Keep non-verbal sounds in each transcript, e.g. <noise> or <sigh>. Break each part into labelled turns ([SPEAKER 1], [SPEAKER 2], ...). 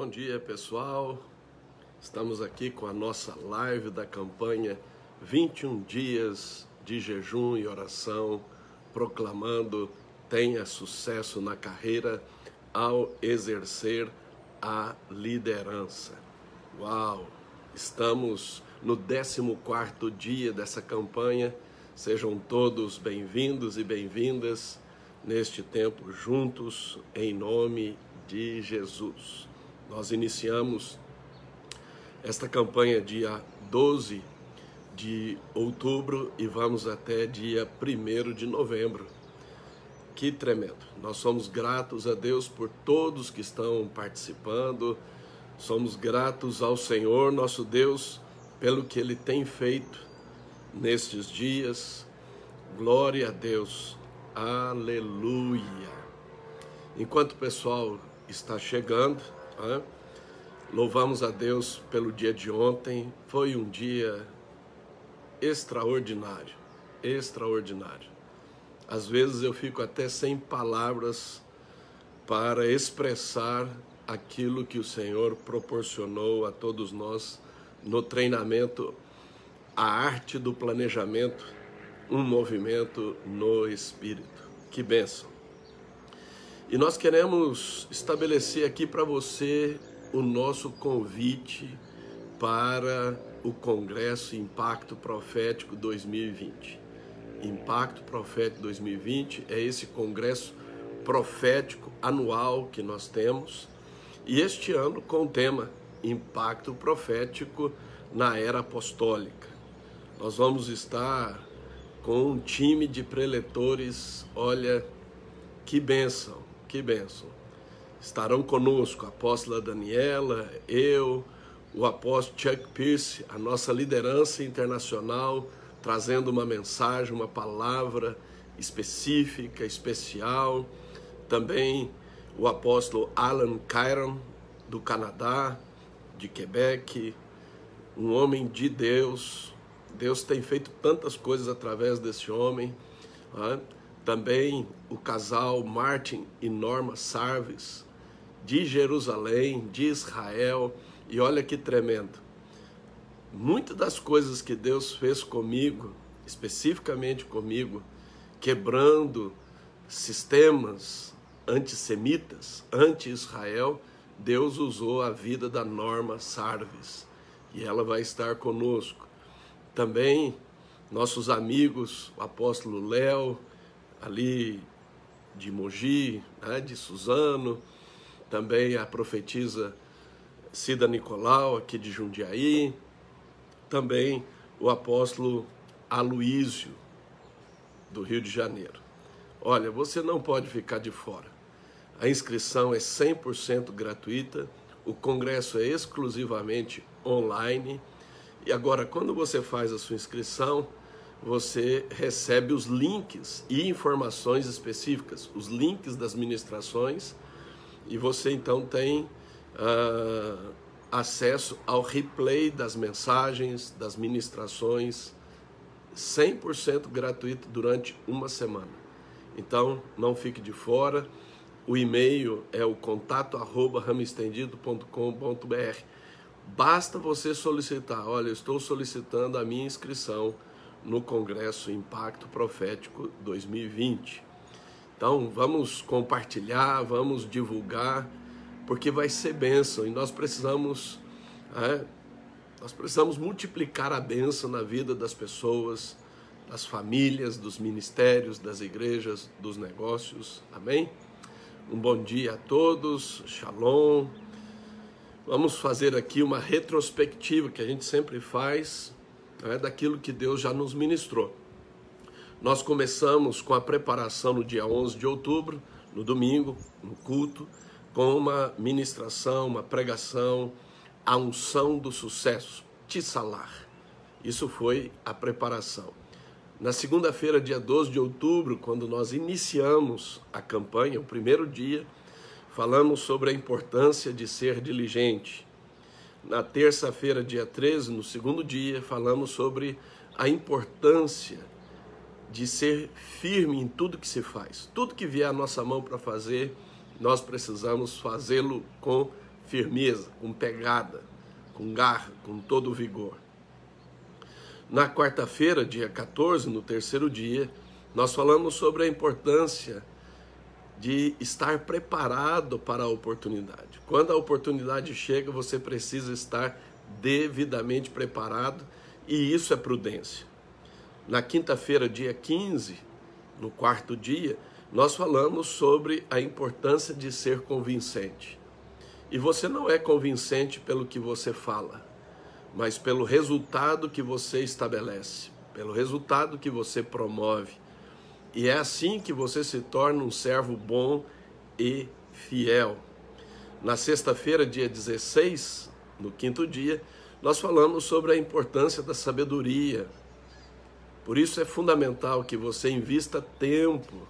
[SPEAKER 1] Bom dia, pessoal. Estamos aqui com a nossa live da campanha 21 dias de jejum e oração, proclamando tenha sucesso na carreira ao exercer a liderança. Uau! Estamos no 14º dia dessa campanha. Sejam todos bem-vindos e bem-vindas neste tempo juntos em nome de Jesus. Nós iniciamos esta campanha dia 12 de outubro e vamos até dia 1 de novembro. Que tremendo! Nós somos gratos a Deus por todos que estão participando, somos gratos ao Senhor nosso Deus pelo que Ele tem feito nestes dias. Glória a Deus, aleluia! Enquanto o pessoal está chegando, né? Louvamos a Deus pelo dia de ontem. Foi um dia extraordinário, extraordinário. Às vezes eu fico até sem palavras para expressar aquilo que o Senhor proporcionou a todos nós no treinamento A Arte do Planejamento, um movimento no Espírito. Que bênção! E nós queremos estabelecer aqui para você o nosso convite para o Congresso Impacto Profético 2020. Impacto Profético 2020 é esse congresso profético anual que nós temos e este ano com o tema Impacto Profético na Era Apostólica. Nós vamos estar com um time de preletores, olha que bênção, que bênção. Estarão conosco a apóstola Daniela, eu, o apóstolo Chuck Pierce, a nossa liderança internacional, trazendo uma mensagem, uma palavra específica, especial. Também o apóstolo Alan Kyron, do Canadá, de Quebec, um homem de Deus. Deus tem feito tantas coisas através desse homem. Né? Também o casal Martin e Norma Sarves, de Jerusalém, de Israel, e olha que tremendo. Muitas das coisas que Deus fez comigo, especificamente comigo, quebrando sistemas antissemitas, anti-Israel, Deus usou a vida da Norma Sarves e ela vai estar conosco. Também nossos amigos, o apóstolo Léo, ali de Mogi, né, de Suzano, também a profetisa Cida Nicolau, aqui de Jundiaí, também o apóstolo Aloísio, do Rio de Janeiro. Olha, você não pode ficar de fora. A inscrição é 100% gratuita, o congresso é exclusivamente online. E agora, quando você faz a sua inscrição, você recebe os links e informações específicas, os links das ministrações, e você então tem uh, acesso ao replay das mensagens, das ministrações, 100% gratuito durante uma semana. Então, não fique de fora. O e-mail é o contato arroba. Basta você solicitar, olha, estou solicitando a minha inscrição no Congresso Impacto Profético 2020. Então, vamos compartilhar, vamos divulgar, porque vai ser bênção e nós precisamos, é, nós precisamos multiplicar a bênção na vida das pessoas, das famílias, dos ministérios, das igrejas, dos negócios. Amém? Um bom dia a todos, shalom. Vamos fazer aqui uma retrospectiva que a gente sempre faz é, daquilo que Deus já nos ministrou. Nós começamos com a preparação no dia 11 de outubro, no domingo, no culto, com uma ministração, uma pregação, a unção do sucesso, Tissalar. Isso foi a preparação. Na segunda-feira, dia 12 de outubro, quando nós iniciamos a campanha, o primeiro dia, falamos sobre a importância de ser diligente. Na terça-feira, dia 13, no segundo dia, falamos sobre a importância de ser firme em tudo que se faz. Tudo que vier à nossa mão para fazer, nós precisamos fazê-lo com firmeza, com pegada, com garra, com todo o vigor. Na quarta-feira, dia 14, no terceiro dia, nós falamos sobre a importância de estar preparado para a oportunidade. Quando a oportunidade chega, você precisa estar devidamente preparado e isso é prudência. Na quinta-feira, dia 15, no quarto dia, nós falamos sobre a importância de ser convincente. E você não é convincente pelo que você fala, mas pelo resultado que você estabelece, pelo resultado que você promove. E é assim que você se torna um servo bom e fiel. Na sexta-feira, dia 16, no quinto dia, nós falamos sobre a importância da sabedoria. Por isso é fundamental que você invista tempo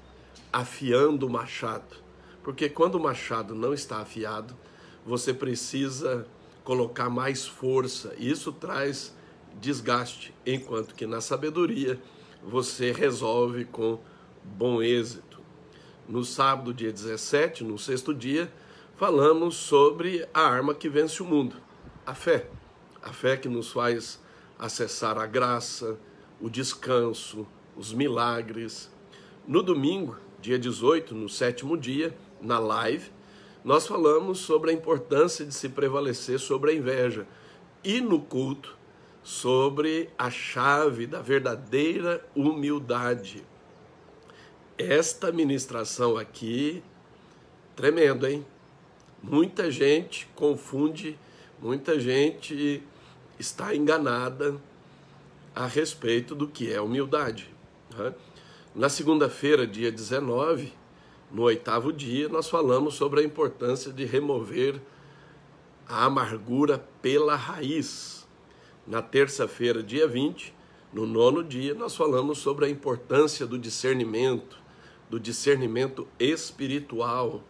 [SPEAKER 1] afiando o machado. Porque quando o machado não está afiado, você precisa colocar mais força. E isso traz desgaste, enquanto que na sabedoria você resolve com bom êxito. No sábado, dia 17, no sexto dia, falamos sobre a arma que vence o mundo, a fé. A fé que nos faz acessar a graça, o descanso, os milagres. No domingo, dia 18, no sétimo dia, na live, nós falamos sobre a importância de se prevalecer sobre a inveja e no culto sobre a chave da verdadeira humildade. Esta ministração aqui, tremendo, hein? Muita gente confunde, muita gente está enganada a respeito do que é humildade. Né? Na segunda-feira, dia 19, no oitavo dia, nós falamos sobre a importância de remover a amargura pela raiz. Na terça-feira, dia 20, no nono dia, nós falamos sobre a importância do discernimento, do discernimento espiritual.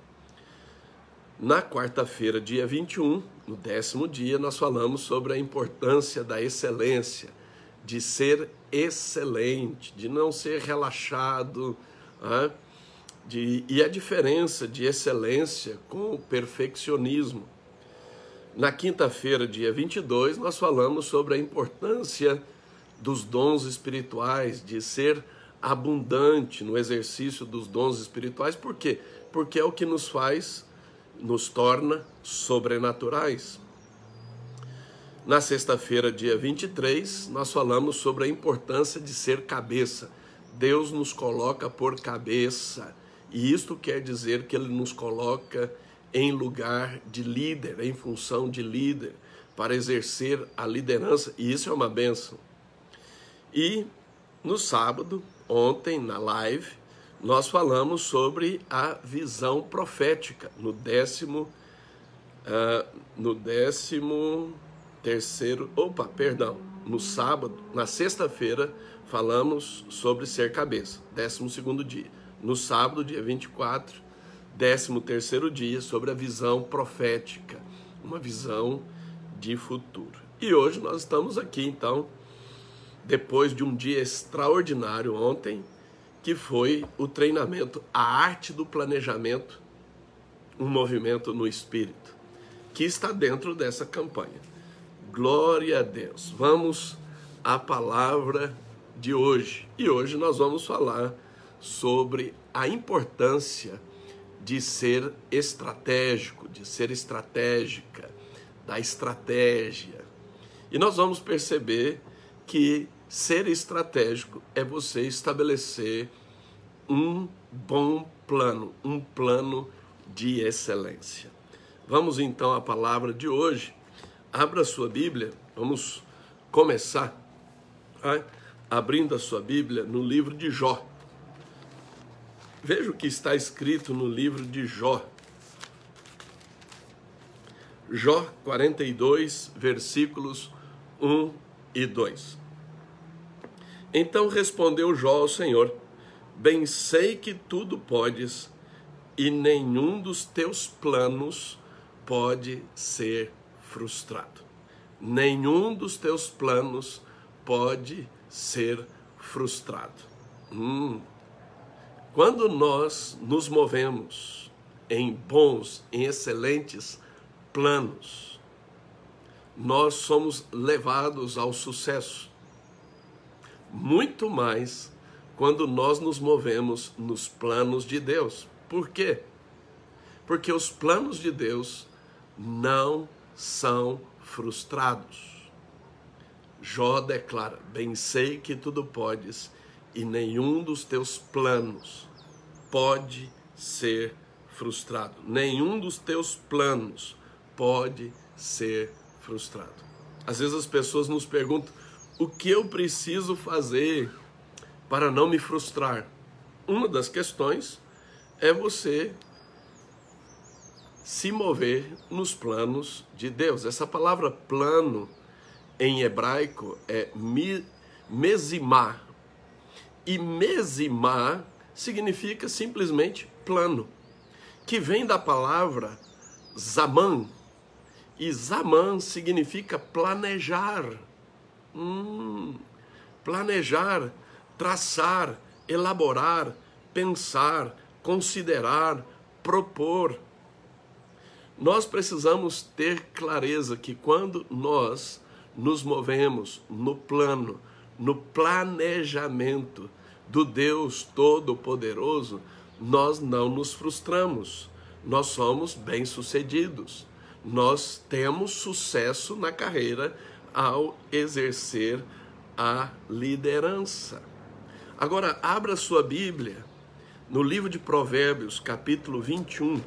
[SPEAKER 1] Na quarta-feira, dia 21, no décimo dia, nós falamos sobre a importância da excelência, de ser excelente, de não ser relaxado. Né? de, e a diferença de excelência com o perfeccionismo. Na quinta-feira, dia 22, nós falamos sobre a importância dos dons espirituais, de ser abundante no exercício dos dons espirituais. Por quê? Porque é o que nos faz, nos torna sobrenaturais. Na sexta-feira, dia 23, nós falamos sobre a importância de ser cabeça. Deus nos coloca por cabeça. E isto quer dizer que ele nos coloca em lugar de líder, em função de líder, para exercer a liderança, e isso é uma benção. E no sábado, ontem, na live, nós falamos sobre a visão profética, no décimo, uh, no décimo terceiro, opa, perdão, no sábado, na sexta-feira, falamos sobre ser cabeça, décimo segundo dia no sábado, dia 24, 13 terceiro dia, sobre a visão profética, uma visão de futuro. E hoje nós estamos aqui, então, depois de um dia extraordinário ontem, que foi o treinamento, a arte do planejamento, um movimento no espírito, que está dentro dessa campanha. Glória a Deus. Vamos à palavra de hoje. E hoje nós vamos falar sobre a importância de ser estratégico, de ser estratégica, da estratégia. E nós vamos perceber que ser estratégico é você estabelecer um bom plano, um plano de excelência. Vamos então à palavra de hoje. Abra sua Bíblia, vamos começar tá? abrindo a sua Bíblia no livro de Jó. Veja o que está escrito no livro de Jó. Jó 42, versículos 1 e 2. Então respondeu Jó ao Senhor: Bem sei que tudo podes, e nenhum dos teus planos pode ser frustrado. Nenhum dos teus planos pode ser frustrado. Hum, quando nós nos movemos em bons, em excelentes planos, nós somos levados ao sucesso. Muito mais quando nós nos movemos nos planos de Deus. Por quê? Porque os planos de Deus não são frustrados. Jó declara: Bem sei que tudo podes, e nenhum dos teus planos pode ser frustrado. Nenhum dos teus planos pode ser frustrado. Às vezes as pessoas nos perguntam: o que eu preciso fazer para não me frustrar? Uma das questões é você se mover nos planos de Deus. Essa palavra plano em hebraico é mesimá. E mesimá significa simplesmente plano, que vem da palavra zaman. E zaman significa planejar. Hum, planejar, traçar, elaborar, pensar, considerar, propor. Nós precisamos ter clareza que quando nós nos movemos no plano, no planejamento do Deus Todo-Poderoso, nós não nos frustramos, nós somos bem-sucedidos, nós temos sucesso na carreira ao exercer a liderança. Agora, abra sua Bíblia no livro de Provérbios, capítulo 21.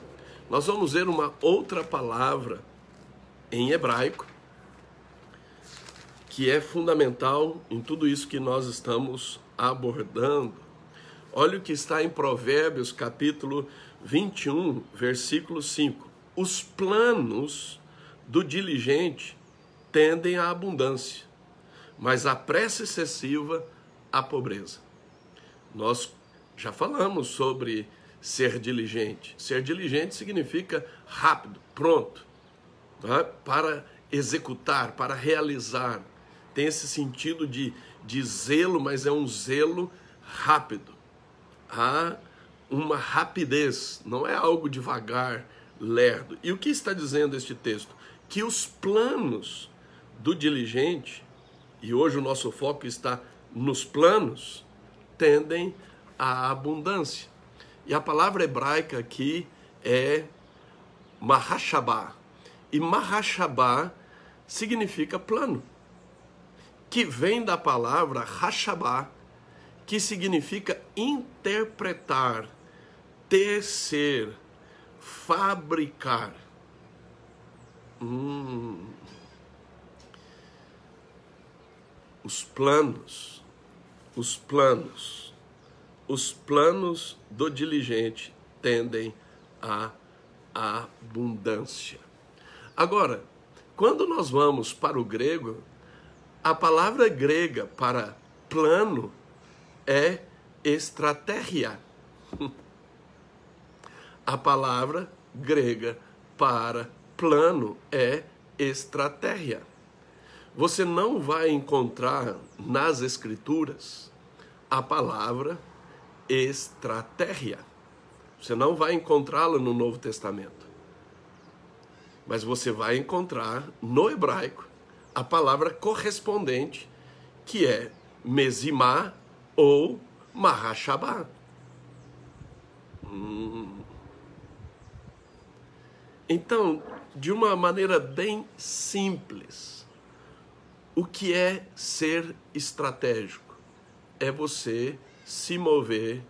[SPEAKER 1] Nós vamos ver uma outra palavra em hebraico que é fundamental em tudo isso que nós estamos abordando. Olha o que está em Provérbios, capítulo 21, versículo 5. Os planos do diligente tendem à abundância, mas a pressa excessiva à pobreza. Nós já falamos sobre ser diligente. Ser diligente significa rápido, pronto, tá? para executar, para realizar tem esse sentido de, de zelo, mas é um zelo rápido. Há uma rapidez, não é algo devagar, lerdo. E o que está dizendo este texto? Que os planos do diligente, e hoje o nosso foco está nos planos, tendem à abundância. E a palavra hebraica aqui é mahashabá. E mahashabá significa plano que vem da palavra Hashabá, que significa interpretar, tecer, fabricar. Hum. Os planos, os planos, os planos do diligente tendem à abundância. Agora, quando nós vamos para o grego, a palavra grega para plano é estratégia. <laughs> A palavra grega para plano é estratégia. Você não vai encontrar nas escrituras a palavra estratégia. Você não vai encontrá-la no Novo Testamento. Mas você vai encontrar no hebraico a palavra correspondente, que é mesimá ou mahashabá. Hum. Então, de uma maneira bem simples, o que é ser estratégico? É você se mover,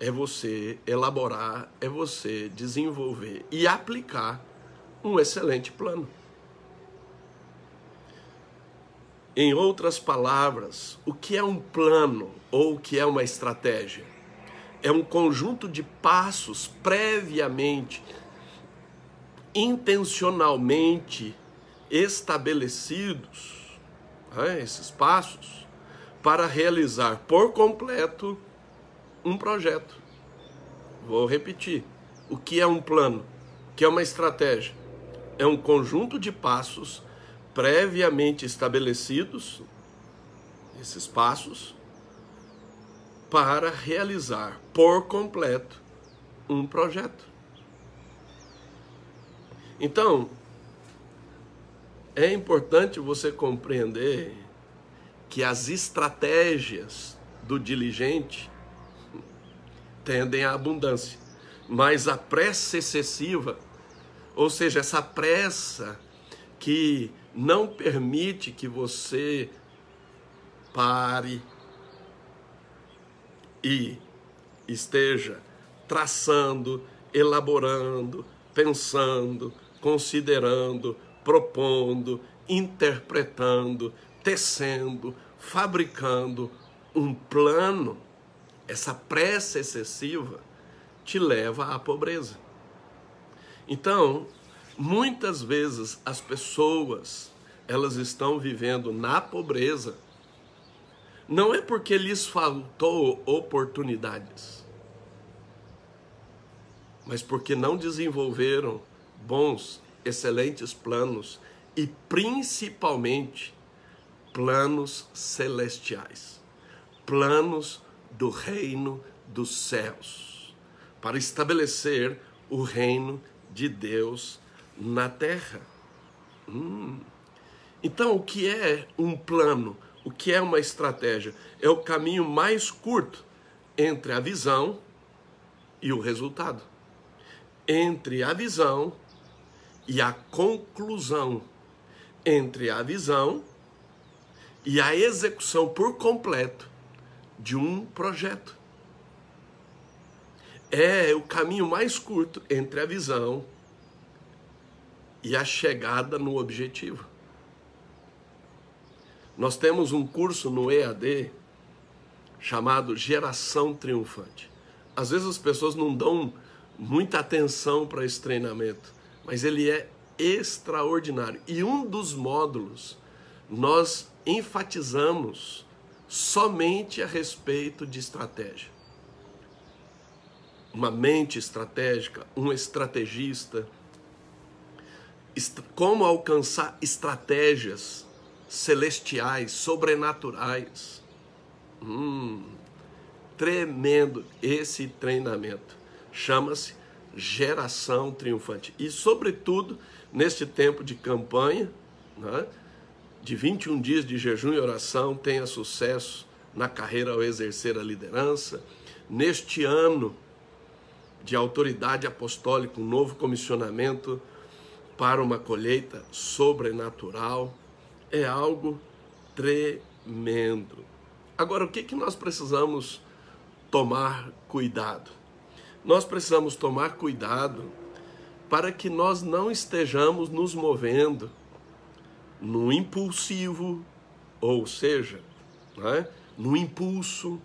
[SPEAKER 1] é você elaborar, é você desenvolver e aplicar um excelente plano. Em outras palavras, o que é um plano ou o que é uma estratégia? É um conjunto de passos previamente, intencionalmente estabelecidos, né, esses passos, para realizar por completo um projeto. Vou repetir. O que é um plano? O que é uma estratégia? É um conjunto de passos previamente estabelecidos, esses passos, para realizar por completo um projeto. Então, é importante você compreender que as estratégias do diligente tendem à abundância, mas a pressa excessiva, ou seja, essa pressa que não permite que você pare e esteja traçando, elaborando, pensando, considerando, propondo, interpretando, tecendo, fabricando um plano, essa pressa excessiva te leva à pobreza. Então, muitas vezes as pessoas, elas estão vivendo na pobreza, não é porque lhes faltou oportunidades, mas porque não desenvolveram bons, excelentes planos e principalmente planos celestiais, planos do reino dos céus, para estabelecer o reino de Deus na terra. Hum. Então, o que é um plano? O que é uma estratégia? É o caminho mais curto entre a visão e o resultado. Entre a visão e a conclusão. Entre a visão e a execução por completo de um projeto. É o caminho mais curto entre a visão e a chegada no objetivo. Nós temos um curso no EAD chamado Geração Triunfante. Às vezes as pessoas não dão muita atenção para esse treinamento, mas ele é extraordinário. E um dos módulos nós enfatizamos somente a respeito de estratégia. Uma mente estratégica, um estrategista, como alcançar estratégias celestiais, sobrenaturais. Hum, tremendo esse treinamento. Chama-se Geração Triunfante. E, sobretudo, neste tempo de campanha, né, de 21 dias de jejum e oração tenha sucesso na carreira ao exercer a liderança. Neste ano de autoridade apostólica, um novo comissionamento para uma colheita sobrenatural é algo tremendo. Agora, o que, que nós precisamos tomar cuidado? Nós precisamos tomar cuidado para que nós não estejamos nos movendo no impulsivo, ou seja, né, no impulso.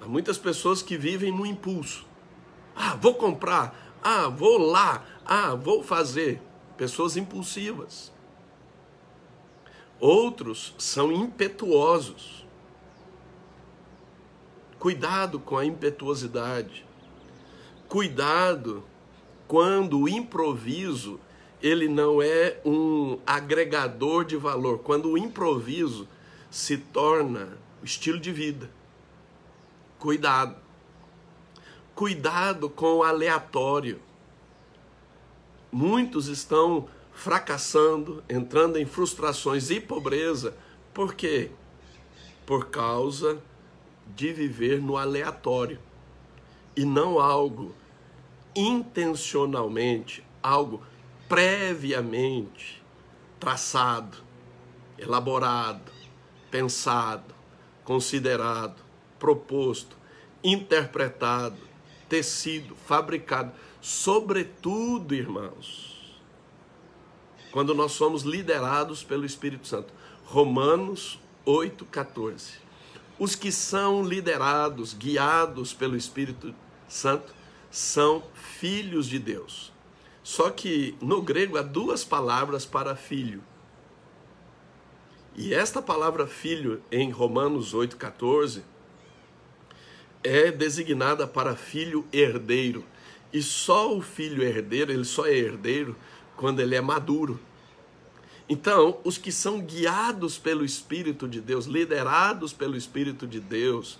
[SPEAKER 1] Há muitas pessoas que vivem no impulso. Ah, vou comprar. Ah, vou lá. Ah, vou fazer. Pessoas impulsivas. Outros são impetuosos. Cuidado com a impetuosidade. Cuidado quando o improviso ele não é um agregador de valor. Quando o improviso se torna estilo de vida. Cuidado. Cuidado com o aleatório. Muitos estão fracassando, entrando em frustrações e pobreza. Por quê? Por causa de viver no aleatório e não algo intencionalmente, algo previamente traçado, elaborado, pensado, considerado, proposto, interpretado, tecido, fabricado, sobretudo, irmãos, quando nós somos liderados pelo Espírito Santo. Romanos 8:14. Os que são liderados, guiados pelo Espírito Santo, são filhos de Deus. Só que no grego há duas palavras para filho. E esta palavra filho em Romanos 8,14 é designada para filho herdeiro. E só o filho herdeiro, ele só é herdeiro quando ele é maduro. Então, os que são guiados pelo Espírito de Deus, liderados pelo Espírito de Deus,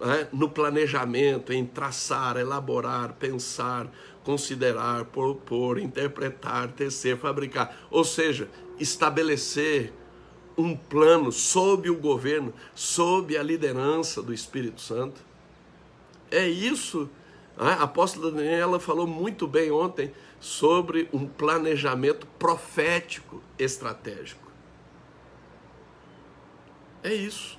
[SPEAKER 1] né, no planejamento, em traçar, elaborar, pensar, considerar, propor, interpretar, tecer, fabricar. Ou seja, estabelecer um plano sob o governo, sob a liderança do Espírito Santo. É isso. Né? A apóstola Daniela falou muito bem ontem sobre um planejamento profético estratégico. É isso.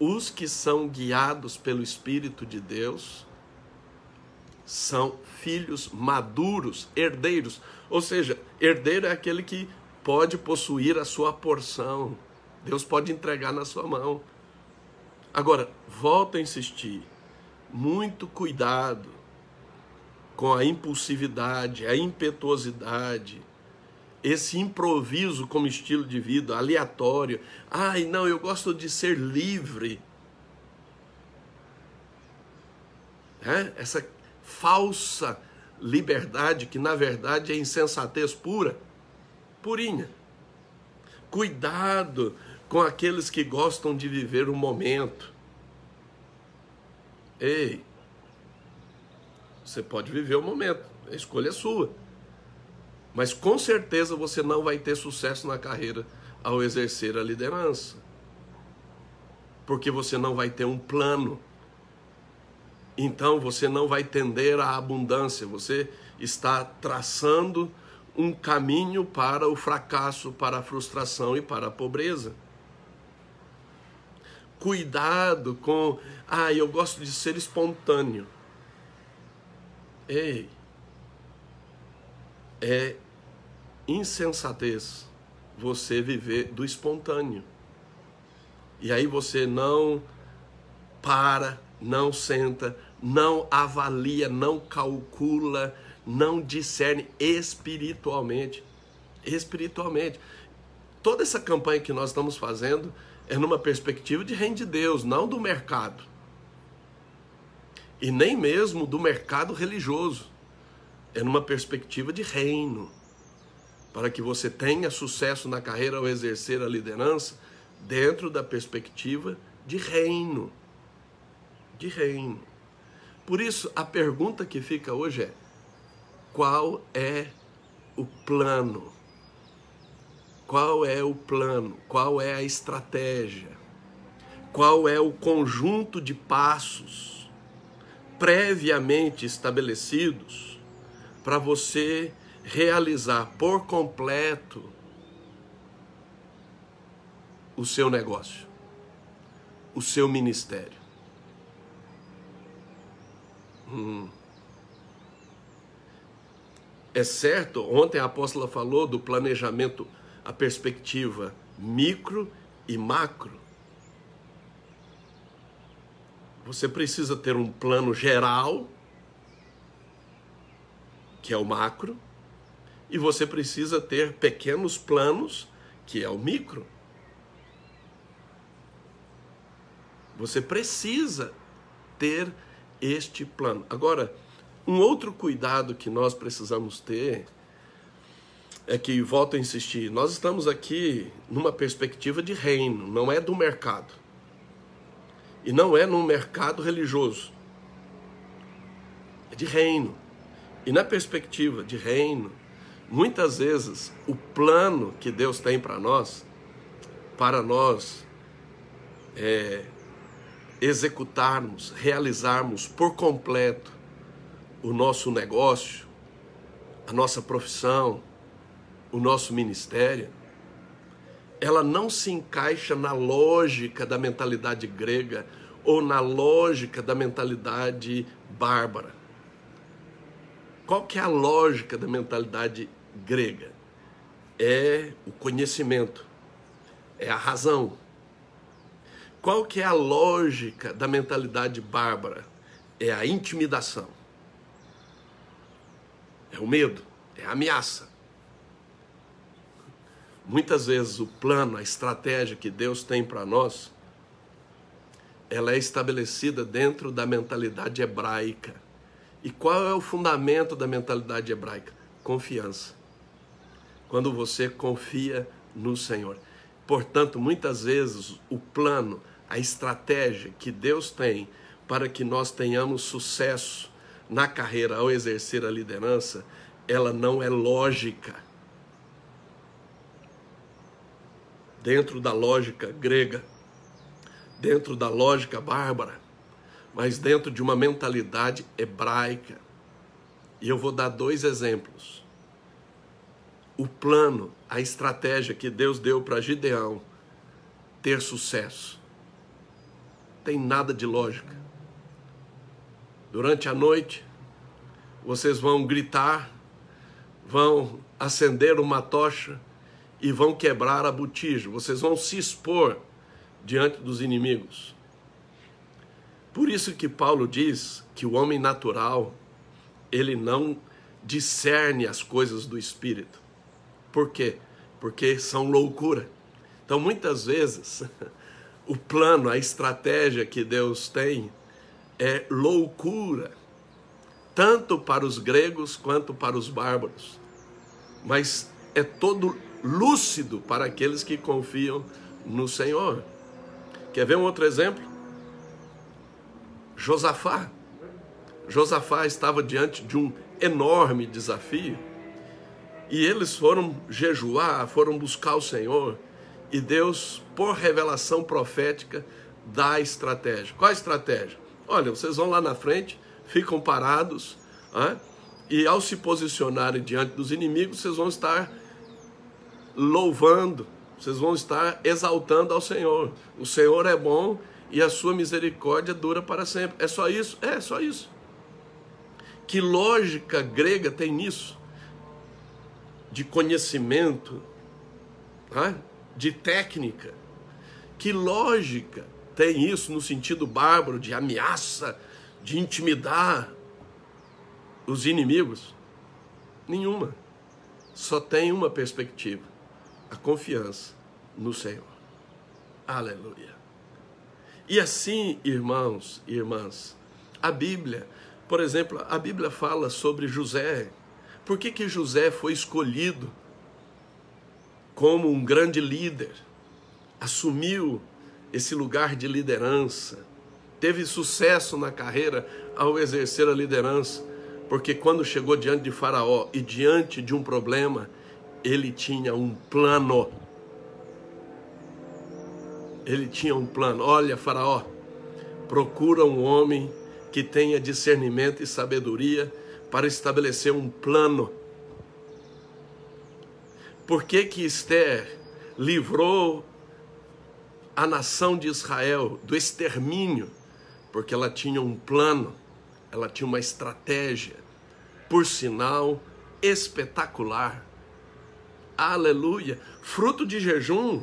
[SPEAKER 1] Os que são guiados pelo Espírito de Deus são filhos maduros, herdeiros. Ou seja, herdeiro é aquele que pode possuir a sua porção. Deus pode entregar na sua mão. Agora, volto a insistir. Muito cuidado com a impulsividade, a impetuosidade, esse improviso como estilo de vida, aleatório. Ai, não, eu gosto de ser livre. É? Essa falsa liberdade que na verdade é insensatez pura, purinha. Cuidado com aqueles que gostam de viver o momento. Ei, você pode viver o momento, a escolha é sua. Mas com certeza você não vai ter sucesso na carreira ao exercer a liderança. Porque você não vai ter um plano então você não vai tender à abundância, você está traçando um caminho para o fracasso, para a frustração e para a pobreza. Cuidado com, ah, eu gosto de ser espontâneo. Ei, é insensatez você viver do espontâneo. E aí você não para não senta, não avalia, não calcula, não discerne espiritualmente. Espiritualmente. Toda essa campanha que nós estamos fazendo é numa perspectiva de reino de Deus, não do mercado. E nem mesmo do mercado religioso. É numa perspectiva de reino. Para que você tenha sucesso na carreira ao exercer a liderança dentro da perspectiva de reino de reino. Por isso, a pergunta que fica hoje é: qual é o plano? Qual é o plano? Qual é a estratégia? Qual é o conjunto de passos previamente estabelecidos para você realizar por completo o seu negócio, o seu ministério? Hum. É certo, ontem a apóstola falou do planejamento, a perspectiva micro e macro. Você precisa ter um plano geral, que é o macro, e você precisa ter pequenos planos, que é o micro. Você precisa ter este plano. Agora, um outro cuidado que nós precisamos ter é que, volto a insistir, nós estamos aqui numa perspectiva de reino, não é do mercado. E não é num mercado religioso. É de reino. E na perspectiva de reino, muitas vezes o plano que Deus tem para nós, para nós, é, executarmos, realizarmos por completo o nosso negócio, a nossa profissão, o nosso ministério, ela não se encaixa na lógica da mentalidade grega ou na lógica da mentalidade bárbara. Qual que é a lógica da mentalidade grega? É o conhecimento, é a razão, qual que é a lógica da mentalidade bárbara? É a intimidação. É o medo, é a ameaça. Muitas vezes o plano, a estratégia que Deus tem para nós, ela é estabelecida dentro da mentalidade hebraica. E qual é o fundamento da mentalidade hebraica? Confiança. Quando você confia no Senhor. Portanto, muitas vezes o plano, a estratégia que Deus tem para que nós tenhamos sucesso na carreira ao exercer a liderança, ela não é lógica. Dentro da lógica grega, dentro da lógica bárbara, mas dentro de uma mentalidade hebraica. E eu vou dar dois exemplos. O plano, a estratégia que Deus deu para Gideão ter sucesso, tem nada de lógica. Durante a noite, vocês vão gritar, vão acender uma tocha e vão quebrar a botija. Vocês vão se expor diante dos inimigos. Por isso que Paulo diz que o homem natural, ele não discerne as coisas do espírito. Por quê? Porque são loucura. Então, muitas vezes, <laughs> o plano, a estratégia que Deus tem é loucura, tanto para os gregos quanto para os bárbaros. Mas é todo lúcido para aqueles que confiam no Senhor. Quer ver um outro exemplo? Josafá. Josafá estava diante de um enorme desafio e eles foram jejuar, foram buscar o Senhor e Deus, por revelação profética, dá a estratégia. Qual a estratégia? Olha, vocês vão lá na frente, ficam parados, e ao se posicionarem diante dos inimigos, vocês vão estar louvando, vocês vão estar exaltando ao Senhor. O Senhor é bom e a sua misericórdia dura para sempre. É só isso? É, só isso. Que lógica grega tem nisso? De conhecimento, tá? de técnica. Que lógica tem isso no sentido bárbaro de ameaça, de intimidar os inimigos? Nenhuma. Só tem uma perspectiva: a confiança no Senhor. Aleluia. E assim, irmãos e irmãs, a Bíblia, por exemplo, a Bíblia fala sobre José. Por que, que José foi escolhido como um grande líder? Assumiu esse lugar de liderança, teve sucesso na carreira ao exercer a liderança, porque quando chegou diante de Faraó e diante de um problema, ele tinha um plano ele tinha um plano. Olha, Faraó, procura um homem que tenha discernimento e sabedoria para estabelecer um plano. Por que que Esther livrou a nação de Israel do extermínio? Porque ela tinha um plano, ela tinha uma estratégia, por sinal espetacular. Aleluia! Fruto de jejum,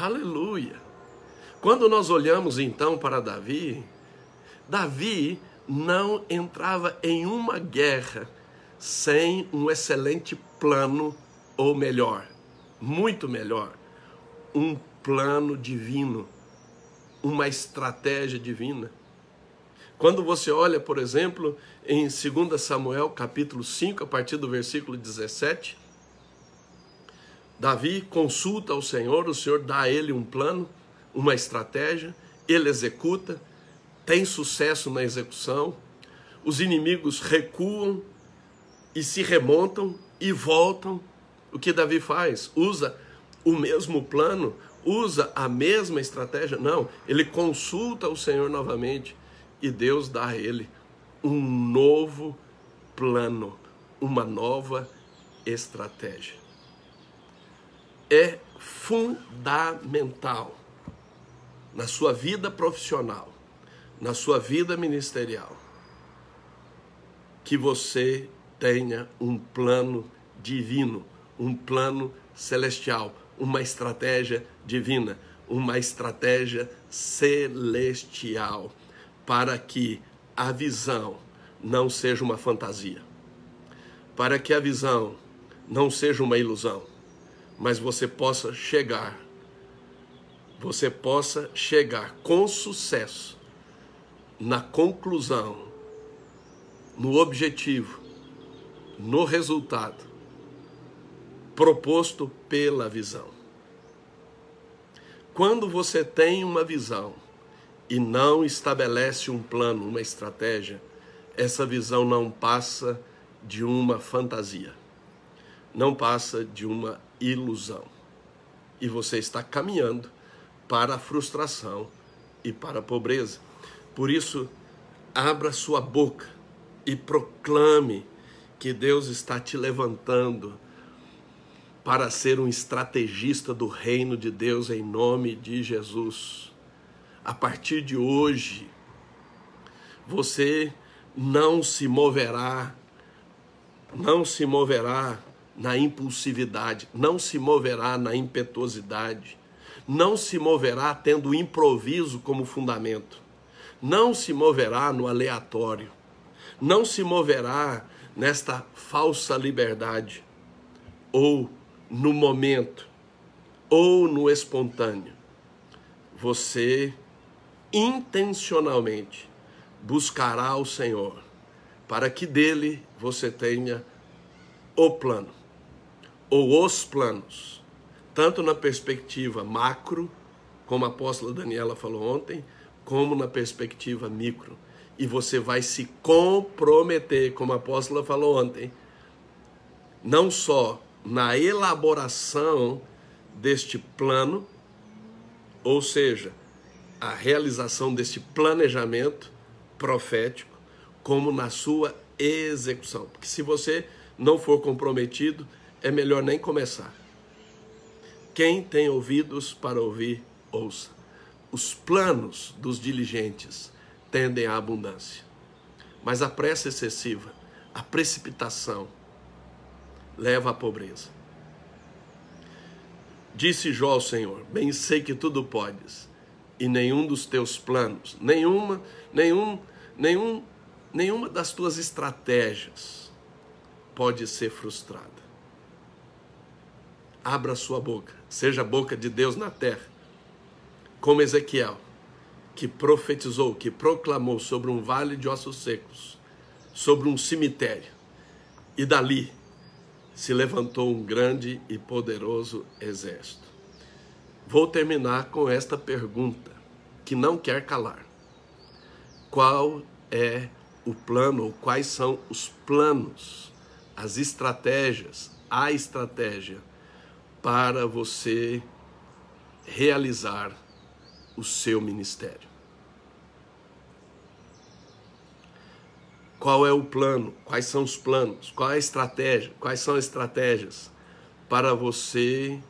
[SPEAKER 1] Aleluia. Quando nós olhamos então para Davi, Davi não entrava em uma guerra sem um excelente plano, ou melhor, muito melhor, um plano divino, uma estratégia divina. Quando você olha, por exemplo, em 2 Samuel capítulo 5, a partir do versículo 17, Davi consulta o Senhor, o Senhor dá a ele um plano, uma estratégia, ele executa, tem sucesso na execução, os inimigos recuam e se remontam e voltam. O que Davi faz? Usa o mesmo plano, usa a mesma estratégia? Não, ele consulta o Senhor novamente e Deus dá a ele um novo plano, uma nova estratégia. É fundamental na sua vida profissional, na sua vida ministerial, que você tenha um plano divino, um plano celestial, uma estratégia divina, uma estratégia celestial, para que a visão não seja uma fantasia, para que a visão não seja uma ilusão, mas você possa chegar, você possa chegar com sucesso na conclusão, no objetivo, no resultado proposto pela visão. Quando você tem uma visão e não estabelece um plano, uma estratégia, essa visão não passa de uma fantasia, não passa de uma ilusão. E você está caminhando para a frustração e para a pobreza. Por isso, abra sua boca e proclame que Deus está te levantando para ser um estrategista do reino de Deus em nome de Jesus. A partir de hoje, você não se moverá, não se moverá na impulsividade, não se moverá na impetuosidade, não se moverá tendo o improviso como fundamento, não se moverá no aleatório, não se moverá nesta falsa liberdade, ou no momento, ou no espontâneo. Você intencionalmente buscará o Senhor, para que dele você tenha o plano, ou os planos tanto na perspectiva macro, como a apóstola Daniela falou ontem, como na perspectiva micro. E você vai se comprometer, como a apóstola falou ontem, não só na elaboração deste plano, ou seja, a realização deste planejamento profético, como na sua execução. Porque se você não for comprometido, é melhor nem começar. Quem tem ouvidos para ouvir, ouça. Os planos dos diligentes tendem à abundância, mas a pressa excessiva, a precipitação, leva à pobreza. Disse Jó ao Senhor: Bem sei que tudo podes, e nenhum dos teus planos, nenhuma, nenhum, nenhum, nenhuma das tuas estratégias pode ser frustrada. Abra sua boca seja a boca de Deus na terra, como Ezequiel, que profetizou, que proclamou sobre um vale de ossos secos, sobre um cemitério, e dali se levantou um grande e poderoso exército. Vou terminar com esta pergunta, que não quer calar: qual é o plano, ou quais são os planos, as estratégias, a estratégia para você realizar o seu ministério. Qual é o plano? Quais são os planos? Qual é a estratégia? Quais são as estratégias para você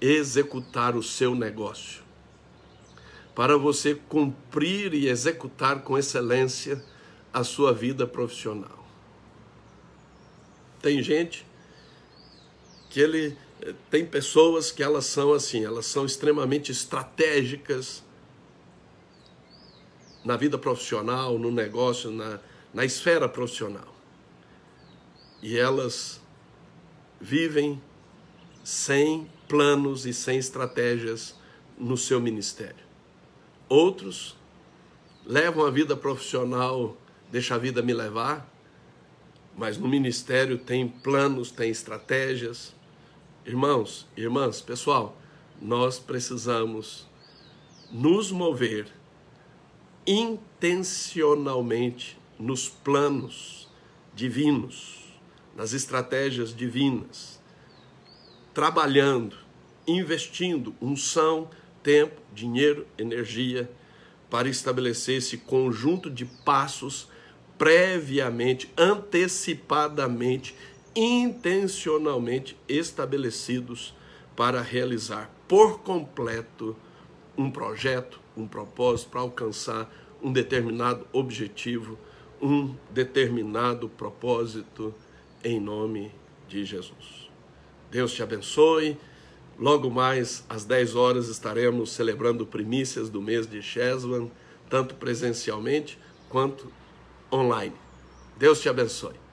[SPEAKER 1] executar o seu negócio? Para você cumprir e executar com excelência a sua vida profissional. Tem gente que ele eh, tem pessoas que elas são assim, elas são extremamente estratégicas na vida profissional, no negócio, na, na esfera profissional. E elas vivem sem planos e sem estratégias no seu ministério. Outros levam a vida profissional, deixa a vida me levar, mas no ministério tem planos, tem estratégias, Irmãos, irmãs, pessoal, nós precisamos nos mover intencionalmente nos planos divinos, nas estratégias divinas, trabalhando, investindo unção, tempo, dinheiro, energia para estabelecer esse conjunto de passos previamente, antecipadamente intencionalmente estabelecidos para realizar por completo um projeto, um propósito para alcançar um determinado objetivo, um determinado propósito em nome de Jesus. Deus te abençoe. Logo mais às 10 horas estaremos celebrando primícias do mês de Sheswan, tanto presencialmente quanto online. Deus te abençoe.